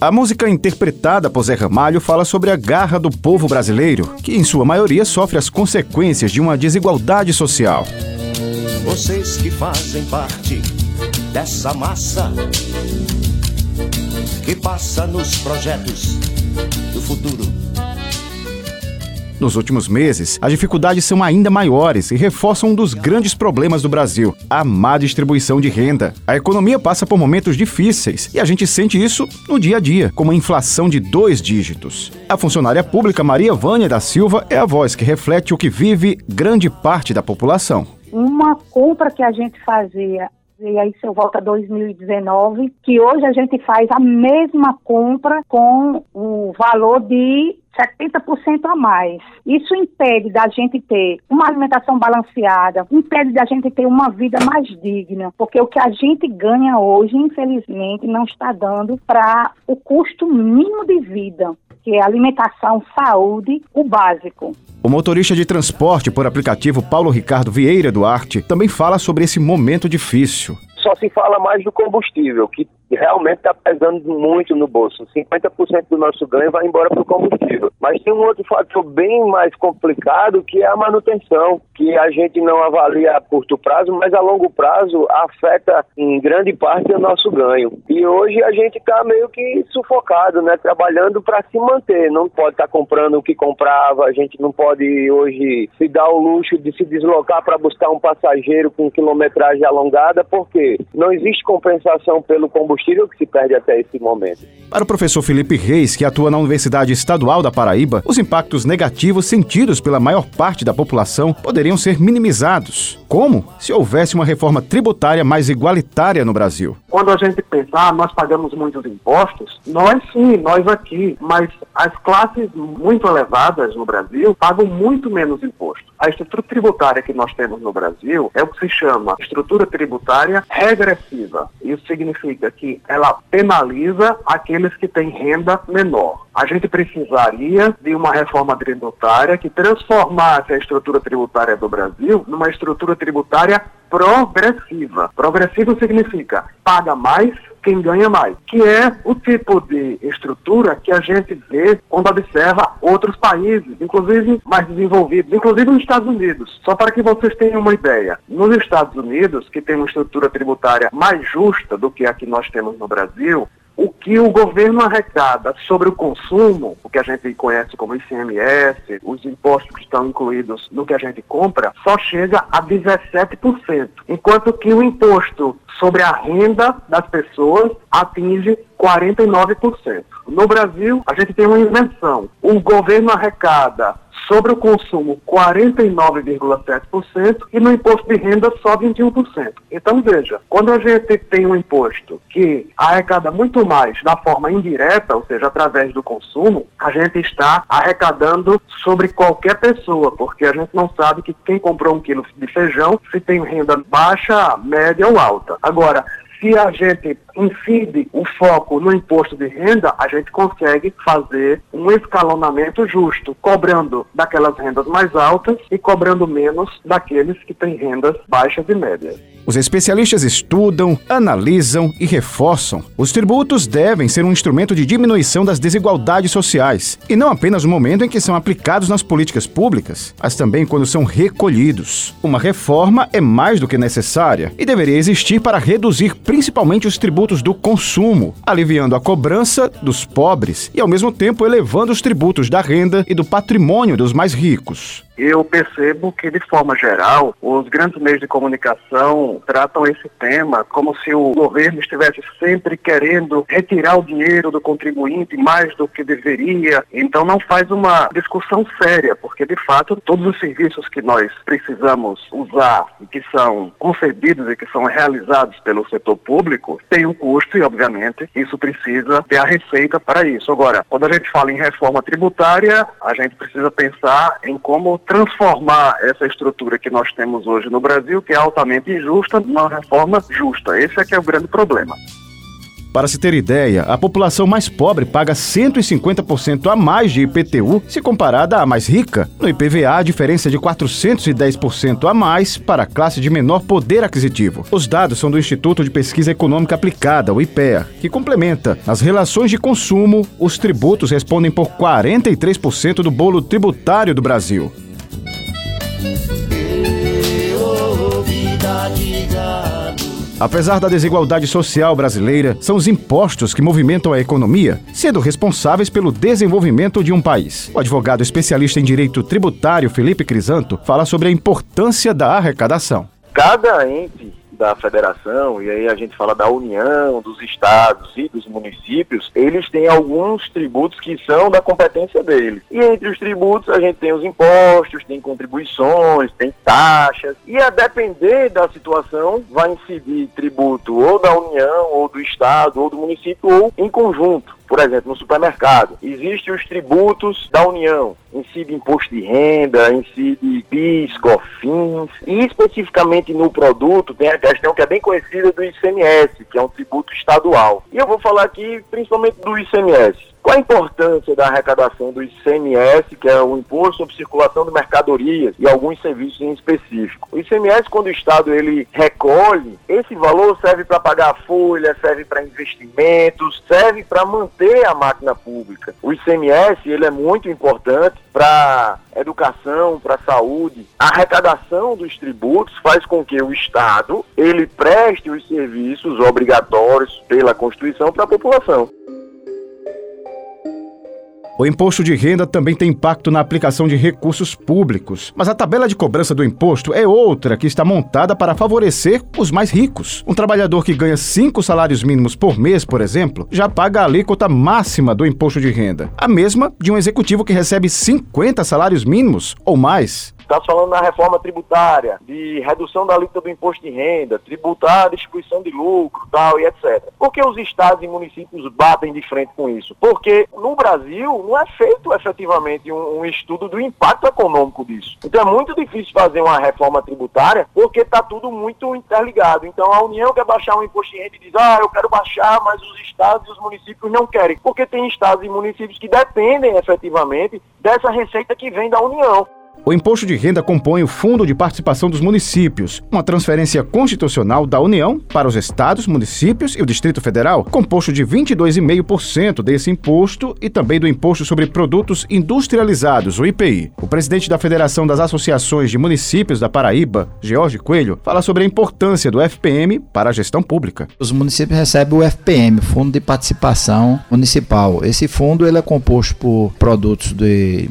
A música interpretada por Zé Ramalho fala sobre a garra do povo brasileiro, que em sua maioria sofre as consequências de uma desigualdade social. Vocês que fazem parte dessa massa que passa nos projetos do futuro nos últimos meses, as dificuldades são ainda maiores e reforçam um dos grandes problemas do Brasil: a má distribuição de renda. A economia passa por momentos difíceis e a gente sente isso no dia a dia, como a inflação de dois dígitos. A funcionária pública Maria Vânia da Silva é a voz que reflete o que vive grande parte da população. Uma compra que a gente fazia e aí se eu volto a 2019, que hoje a gente faz a mesma compra com o valor de 70% a mais. Isso impede da gente ter uma alimentação balanceada, impede da gente ter uma vida mais digna, porque o que a gente ganha hoje, infelizmente, não está dando para o custo mínimo de vida, que é alimentação, saúde, o básico. O motorista de transporte por aplicativo Paulo Ricardo Vieira Duarte também fala sobre esse momento difícil só se fala mais do combustível, que realmente está pesando muito no bolso. 50% do nosso ganho vai embora para o combustível. Mas tem um outro fator bem mais complicado que é a manutenção, que a gente não avalia a curto prazo, mas a longo prazo afeta em grande parte o nosso ganho. E hoje a gente está meio que sufocado, né? Trabalhando para se manter. Não pode estar tá comprando o que comprava, a gente não pode hoje se dar o luxo de se deslocar para buscar um passageiro com quilometragem alongada, porque não existe compensação pelo combustível combustível que se perde até esse momento. Para o professor Felipe Reis, que atua na Universidade Estadual da Paraíba, os impactos negativos sentidos pela maior parte da população poderiam ser minimizados. Como? Se houvesse uma reforma tributária mais igualitária no Brasil. Quando a gente pensar, ah, nós pagamos muitos impostos, nós sim, nós aqui, mas as classes muito elevadas no Brasil pagam muito menos imposto. A estrutura tributária que nós temos no Brasil é o que se chama estrutura tributária regressiva. Isso significa que ela penaliza aqueles que têm renda menor. A gente precisaria de uma reforma tributária que transformasse a estrutura tributária do Brasil numa estrutura tributária progressiva. Progressivo significa paga mais quem ganha mais, que é o tipo de estrutura que a gente vê quando observa outros países, inclusive mais desenvolvidos, inclusive nos Estados Unidos. Só para que vocês tenham uma ideia, nos Estados Unidos, que tem uma estrutura tributária mais justa do que a que nós temos no Brasil, o que o governo arrecada sobre o consumo, o que a gente conhece como ICMS, os impostos que estão incluídos no que a gente compra, só chega a 17%, enquanto que o imposto sobre a renda das pessoas atinge 49%. No Brasil, a gente tem uma inversão. O governo arrecada sobre o consumo 49,7% e no imposto de renda só 21%. Então veja, quando a gente tem um imposto que arrecada muito mais da forma indireta, ou seja, através do consumo, a gente está arrecadando sobre qualquer pessoa, porque a gente não sabe que quem comprou um quilo de feijão se tem renda baixa, média ou alta. Agora, se a gente incide o foco no imposto de renda, a gente consegue fazer um escalonamento justo, cobrando daquelas rendas mais altas e cobrando menos daqueles que têm rendas baixas e médias. Os especialistas estudam, analisam e reforçam. Os tributos devem ser um instrumento de diminuição das desigualdades sociais, e não apenas no momento em que são aplicados nas políticas públicas, mas também quando são recolhidos. Uma reforma é mais do que necessária e deveria existir para reduzir principalmente os tributos do consumo, aliviando a cobrança dos pobres e ao mesmo tempo elevando os tributos da renda e do patrimônio dos mais ricos eu percebo que, de forma geral, os grandes meios de comunicação tratam esse tema como se o governo estivesse sempre querendo retirar o dinheiro do contribuinte mais do que deveria. Então, não faz uma discussão séria, porque, de fato, todos os serviços que nós precisamos usar e que são concebidos e que são realizados pelo setor público têm um custo e, obviamente, isso precisa ter a receita para isso. Agora, quando a gente fala em reforma tributária, a gente precisa pensar em como transformar essa estrutura que nós temos hoje no Brasil, que é altamente injusta, numa reforma justa. Esse é que é o grande problema. Para se ter ideia, a população mais pobre paga 150% a mais de IPTU se comparada à mais rica. No IPVA, a diferença é de 410% a mais para a classe de menor poder aquisitivo. Os dados são do Instituto de Pesquisa Econômica Aplicada, o IPEA, que complementa. Nas relações de consumo, os tributos respondem por 43% do bolo tributário do Brasil. Apesar da desigualdade social brasileira, são os impostos que movimentam a economia, sendo responsáveis pelo desenvolvimento de um país. O advogado especialista em direito tributário Felipe Crisanto fala sobre a importância da arrecadação. Cada ente da federação, e aí a gente fala da União, dos estados e dos municípios, eles têm alguns tributos que são da competência deles. E entre os tributos a gente tem os impostos, tem contribuições, tem taxas, e a depender da situação vai incidir tributo ou da União, ou do estado, ou do município, ou em conjunto por exemplo, no supermercado, existem os tributos da União, incide imposto de renda, incide PIS, COFINS, e especificamente no produto tem a questão que é bem conhecida do ICMS, que é um tributo estadual. E eu vou falar aqui principalmente do ICMS. Qual a importância da arrecadação do ICMS, que é o Imposto sobre Circulação de Mercadorias e alguns serviços em específico? O ICMS, quando o Estado ele recolhe, esse valor serve para pagar a folha, serve para investimentos, serve para manter a máquina pública. O ICMS ele é muito importante para educação, para saúde. A arrecadação dos tributos faz com que o Estado ele preste os serviços obrigatórios pela Constituição para a população. O imposto de renda também tem impacto na aplicação de recursos públicos, mas a tabela de cobrança do imposto é outra que está montada para favorecer os mais ricos. Um trabalhador que ganha cinco salários mínimos por mês, por exemplo, já paga a alíquota máxima do imposto de renda, a mesma de um executivo que recebe 50 salários mínimos ou mais. Está falando na reforma tributária, de redução da alíquota do imposto de renda, tributar a distribuição de lucro, tal e etc. Por que os estados e municípios batem de frente com isso? Porque no Brasil não é feito efetivamente um, um estudo do impacto econômico disso. Então é muito difícil fazer uma reforma tributária porque está tudo muito interligado. Então a União quer baixar um imposto de renda e diz, ah, eu quero baixar, mas os estados e os municípios não querem. Porque tem estados e municípios que dependem efetivamente dessa receita que vem da União. O imposto de renda compõe o Fundo de Participação dos Municípios, uma transferência constitucional da União para os estados, municípios e o Distrito Federal, composto de 22,5% desse imposto e também do Imposto sobre Produtos Industrializados, o IPI. O presidente da Federação das Associações de Municípios da Paraíba, George Coelho, fala sobre a importância do FPM para a gestão pública. Os municípios recebem o FPM, Fundo de Participação Municipal. Esse fundo ele é composto por produtos de,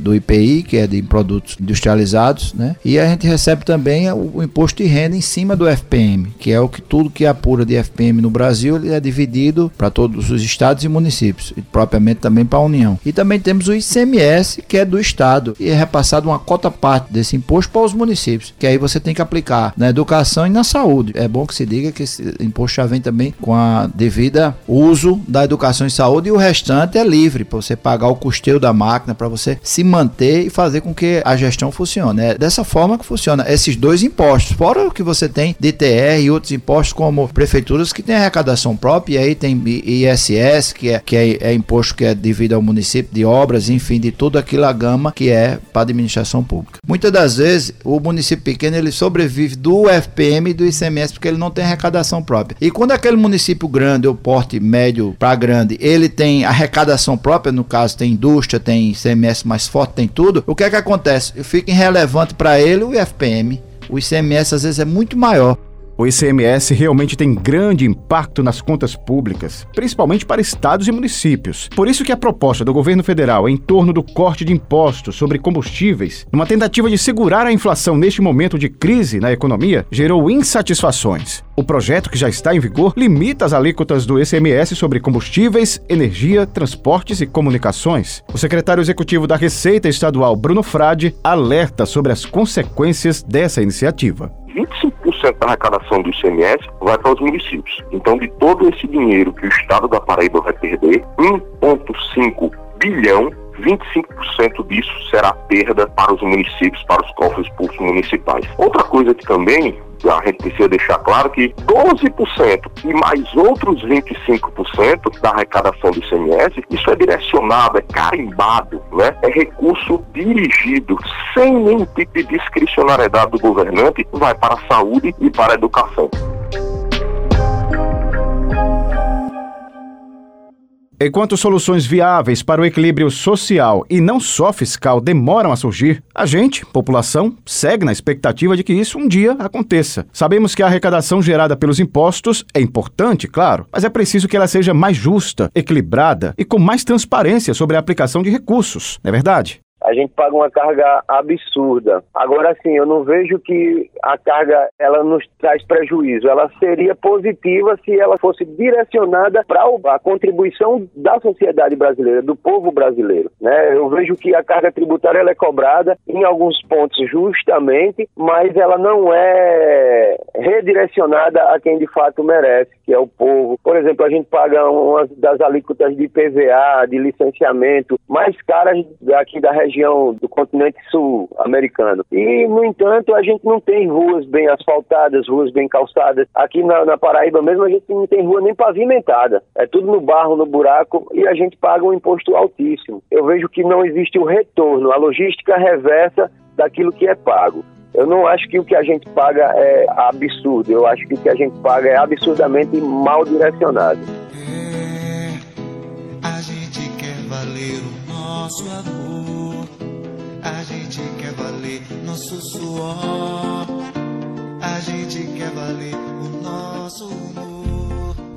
do IPI, que é de produtos produtos industrializados, né? E a gente recebe também o, imposto de renda em cima do FPM, que é o que tudo que apura de FPM no Brasil ele é dividido para todos os estados e municípios, e propriamente também para a União. E também temos o ICMS, que é do estado, e é repassado uma cota parte desse imposto para os municípios, que aí você tem que aplicar na educação e na saúde. É bom que se diga que esse imposto já vem também com a devida uso da educação e saúde e o restante é livre para você pagar o custeio da máquina, para você se manter e fazer com que a gestão funciona. É dessa forma que funciona. Esses dois impostos, fora o que você tem de TR e outros impostos como prefeituras que têm arrecadação própria, e aí tem ISS, que é, que é, é imposto que é devido ao município de obras, enfim, de toda aquela gama que é para a administração pública. Muitas das vezes, o município pequeno ele sobrevive do FPM e do ICMS porque ele não tem arrecadação própria. E quando aquele município grande ou porte médio para grande, ele tem arrecadação própria, no caso tem indústria, tem ICMS mais forte, tem tudo, o que é que acontece? Acontece? Fica irrelevante para ele o IFPM. O ICMS às vezes é muito maior. O ICMS realmente tem grande impacto nas contas públicas, principalmente para estados e municípios. Por isso que a proposta do governo federal em torno do corte de impostos sobre combustíveis, numa tentativa de segurar a inflação neste momento de crise na economia, gerou insatisfações. O projeto, que já está em vigor, limita as alíquotas do ICMS sobre combustíveis, energia, transportes e comunicações. O secretário executivo da Receita Estadual, Bruno Frade, alerta sobre as consequências dessa iniciativa. 25% da arrecadação do ICMS vai para os municípios. Então, de todo esse dinheiro que o estado da Paraíba vai perder, 1,5 bilhão 25% disso será perda para os municípios, para os cofres públicos municipais. Outra coisa que também a gente precisa deixar claro que 12% e mais outros 25% da arrecadação do ICMS, isso é direcionado, é carimbado, né? é recurso dirigido, sem nenhum tipo de discricionariedade do governante, vai para a saúde e para a educação. Enquanto soluções viáveis para o equilíbrio social e não só fiscal demoram a surgir, a gente, população, segue na expectativa de que isso um dia aconteça. Sabemos que a arrecadação gerada pelos impostos é importante, claro, mas é preciso que ela seja mais justa, equilibrada e com mais transparência sobre a aplicação de recursos, não é verdade? A gente paga uma carga absurda. Agora, sim, eu não vejo que a carga ela nos traz prejuízo. Ela seria positiva se ela fosse direcionada para a contribuição da sociedade brasileira, do povo brasileiro. Né? Eu vejo que a carga tributária ela é cobrada em alguns pontos justamente, mas ela não é redirecionada a quem de fato merece, que é o povo. Por exemplo, a gente paga umas das alíquotas de PVA, de licenciamento, mais caras aqui da região região do continente sul-americano. E, no entanto, a gente não tem ruas bem asfaltadas, ruas bem calçadas. Aqui na, na Paraíba mesmo a gente não tem rua nem pavimentada. É tudo no barro, no buraco e a gente paga um imposto altíssimo. Eu vejo que não existe o retorno, a logística reversa daquilo que é pago. Eu não acho que o que a gente paga é absurdo, eu acho que o que a gente paga é absurdamente mal direcionado. É, a gente quer valer o nosso amor. A gente quer valer nosso suor. A gente quer valer o nosso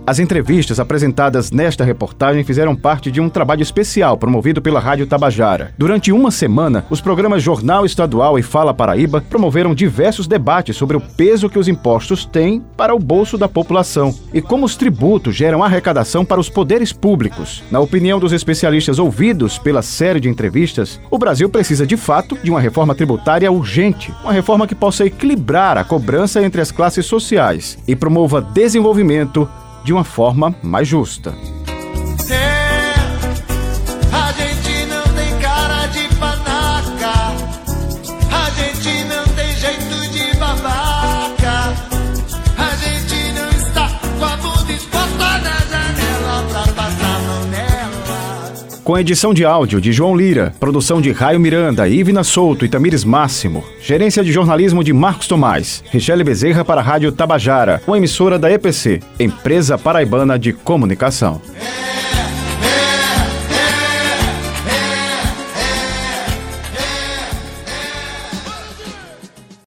as entrevistas apresentadas nesta reportagem fizeram parte de um trabalho especial promovido pela Rádio Tabajara. Durante uma semana, os programas Jornal Estadual e Fala Paraíba promoveram diversos debates sobre o peso que os impostos têm para o bolso da população e como os tributos geram arrecadação para os poderes públicos. Na opinião dos especialistas ouvidos pela série de entrevistas, o Brasil precisa de fato de uma reforma tributária urgente, uma reforma que possa equilibrar a cobrança entre as classes sociais e promova desenvolvimento de uma forma mais justa. Com edição de áudio de João Lira, produção de Raio Miranda, Ivna Souto e Tamires Máximo, gerência de jornalismo de Marcos Tomás, Richelle Bezerra para a Rádio Tabajara, uma emissora da EPC, Empresa Paraibana de Comunicação.